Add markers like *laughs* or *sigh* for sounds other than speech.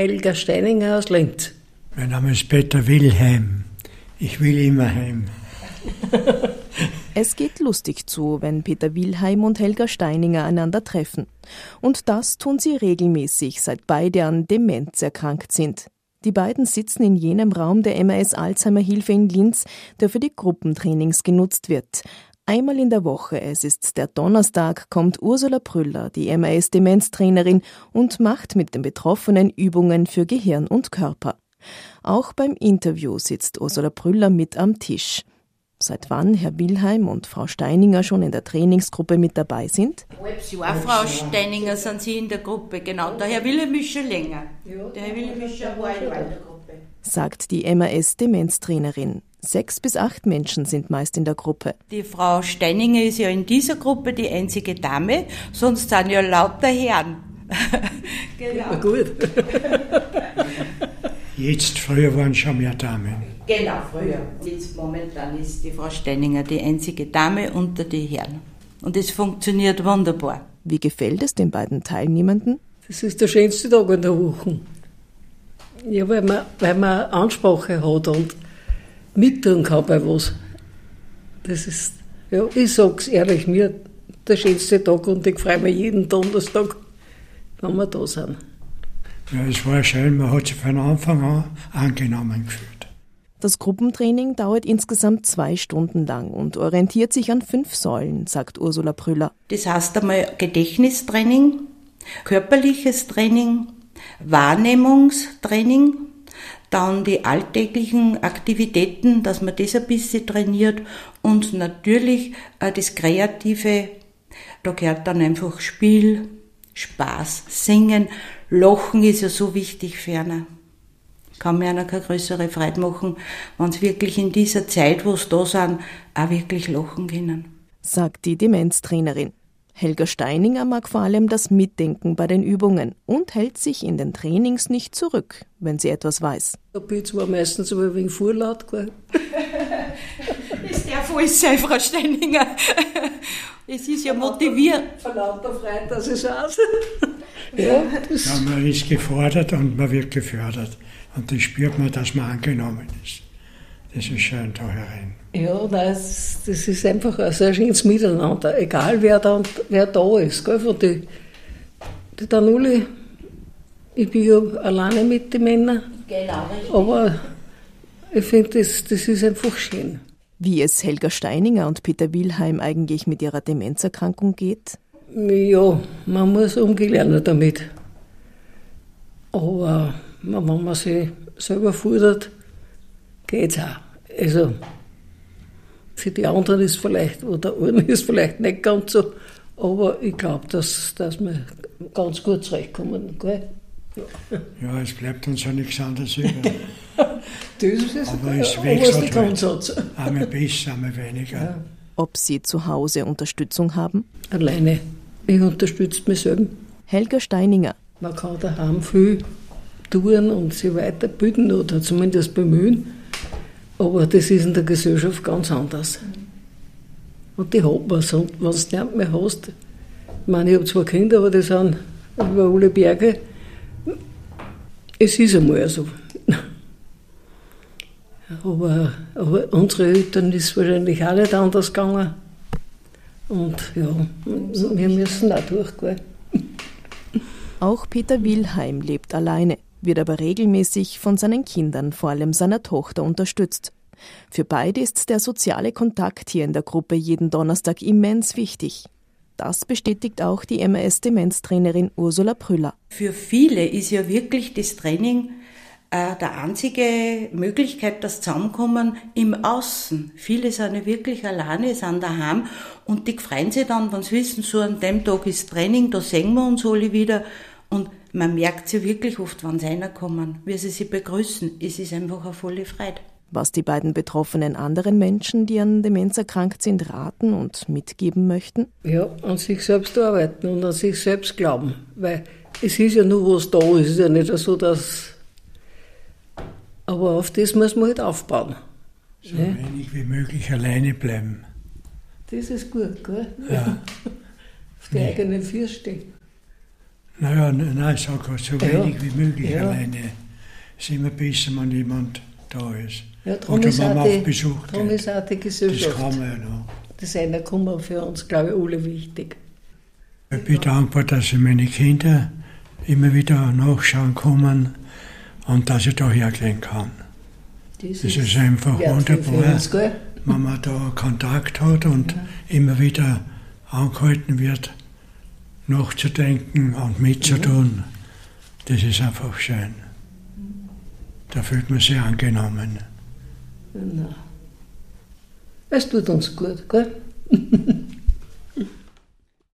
Helga Steininger aus Linz. Mein Name ist Peter Wilhelm. Ich will immer heim. Es geht lustig zu, wenn Peter Wilhelm und Helga Steininger einander treffen. Und das tun sie regelmäßig, seit beide an Demenz erkrankt sind. Die beiden sitzen in jenem Raum der MAS Alzheimer Hilfe in Linz, der für die Gruppentrainings genutzt wird. Einmal in der Woche, es ist der Donnerstag, kommt Ursula Prüller, die MAS Demenztrainerin, und macht mit den Betroffenen Übungen für Gehirn und Körper. Auch beim Interview sitzt Ursula Prüller mit am Tisch. Seit wann Herr Wilhelm und Frau Steininger schon in der Trainingsgruppe mit dabei sind? Halbes Jahr, Frau Steininger, sind Sie in der Gruppe, genau. Der Herr Wilhelm ist schon länger. Der Herr Wilhelm ist schon ein Jahr in der Gruppe. Sagt die MAS Demenztrainerin. Sechs bis acht Menschen sind meist in der Gruppe. Die Frau Steininger ist ja in dieser Gruppe die einzige Dame, sonst sind ja lauter Herren. *laughs* genau. gut. Jetzt, früher waren schon mehr Damen. Genau, früher. Jetzt momentan ist die Frau Steininger die einzige Dame unter die Herren. Und es funktioniert wunderbar. Wie gefällt es den beiden Teilnehmenden? Das ist der schönste Tag in der Woche. Ja, weil man, weil man Ansprache hat und mittun kann bei was. Das ist, ja, ich sag's ehrlich, mir der schönste Tag und ich freue mich jeden Donnerstag, wenn wir da sind. Ja, es war schön, man hat sich von Anfang an angenommen gefühlt. Das Gruppentraining dauert insgesamt zwei Stunden lang und orientiert sich an fünf Säulen, sagt Ursula Prüller. Das heißt einmal Gedächtnistraining, körperliches Training, Wahrnehmungstraining, dann die alltäglichen Aktivitäten, dass man das ein bisschen trainiert und natürlich äh, das Kreative, da gehört dann einfach Spiel, Spaß, Singen, Lachen ist ja so wichtig für einen. Kann mir einer keine größere Freude machen, wenn sie wirklich in dieser Zeit, wo sie da sind, auch wirklich lachen können. Sagt die Demenztrainerin. Helga Steininger mag vor allem das Mitdenken bei den Übungen und hält sich in den Trainings nicht zurück, wenn sie etwas weiß. Da bin ich zwar meistens aber wegen Vorlaut. Gell? *laughs* ist der voll sein, Frau Steininger. Es ist ja motiviert. Von lauter Freude, dass es aus. ja, das ja, man ist gefordert und man wird gefördert. Und das spürt man, dass man angenommen ist. Das ist schön da herein. Ja, das, das ist einfach ein sehr schönes Miteinander. Egal wer da, wer da ist. Gell? Von die, die Danuli, ich bin ja alleine mit den Männern. Genau, richtig. Aber ich finde, das, das ist einfach schön. Wie es Helga Steininger und Peter Wilhelm eigentlich mit ihrer Demenzerkrankung geht? Ja, man muss umgelernt damit. Aber wenn man sich selber fordert, geht es auch. Also, für die anderen ist vielleicht, oder einen ist vielleicht nicht ganz so, aber ich glaube, dass, dass wir ganz gut zurechtkommen. Gell? Ja. ja, es bleibt uns ja nichts anderes über. *laughs* das ist aber es wechselt halt. Einmal besser, einmal weniger. Ja. Ob Sie zu Hause Unterstützung haben? Alleine. Ich unterstütze mich selber. Helga Steininger. Man kann daheim viel tun und sich weiterbilden oder zumindest bemühen. Aber das ist in der Gesellschaft ganz anders. Und die hat man. Und wenn du es nicht mehr hast, ich meine, ich habe zwei Kinder, aber die sind über alle Berge. Es ist einmal so. Aber, aber unsere Eltern ist wahrscheinlich auch nicht anders gegangen. Und ja, wir müssen auch durchgehen. Auch Peter Wilhelm lebt alleine wird aber regelmäßig von seinen Kindern, vor allem seiner Tochter, unterstützt. Für beide ist der soziale Kontakt hier in der Gruppe jeden Donnerstag immens wichtig. Das bestätigt auch die MAS-Demenztrainerin Ursula Prüller. Für viele ist ja wirklich das Training äh, der einzige Möglichkeit, das Zusammenkommen im Außen. Viele sind ja wirklich alleine, sind daheim und die freuen sich dann, wenn sie wissen, so an dem Tag ist Training, da sehen wir uns alle wieder und man merkt sie wirklich oft, wenn sie reinkommen, wie sie sie begrüßen. Es ist einfach eine volle Freude. Was die beiden betroffenen anderen Menschen, die an Demenz erkrankt sind, raten und mitgeben möchten? Ja, an sich selbst arbeiten und an sich selbst glauben. Weil es ist ja nur, was da ist. Es ist ja nicht so, dass. Aber auf das muss man halt aufbauen. So ja? wenig wie möglich alleine bleiben. Das ist gut, gell? Ja. *laughs* auf die eigenen Füße stehen. Naja, nein, ich sage so ja. wenig wie möglich ja. alleine. Es ist immer besser, wenn jemand da ist. Ja, Oder wenn man auf Besuch darum geht. ist auch die Gesellschaft. Das kann man ja noch. Das Einerkommen für uns, glaube ich, alle wichtig. Ich bin dankbar, dass meine Kinder immer wieder nachschauen kommen und dass ich da hergehen kann. Das, das ist, einfach wunderbar, uns, wenn man da Kontakt hat und ja. immer wieder angehalten wird, nachzudenken und mitzutun. Das ist einfach schön. Da fühlt man sich angenommen. Na. Es tut uns gut, gell? *laughs*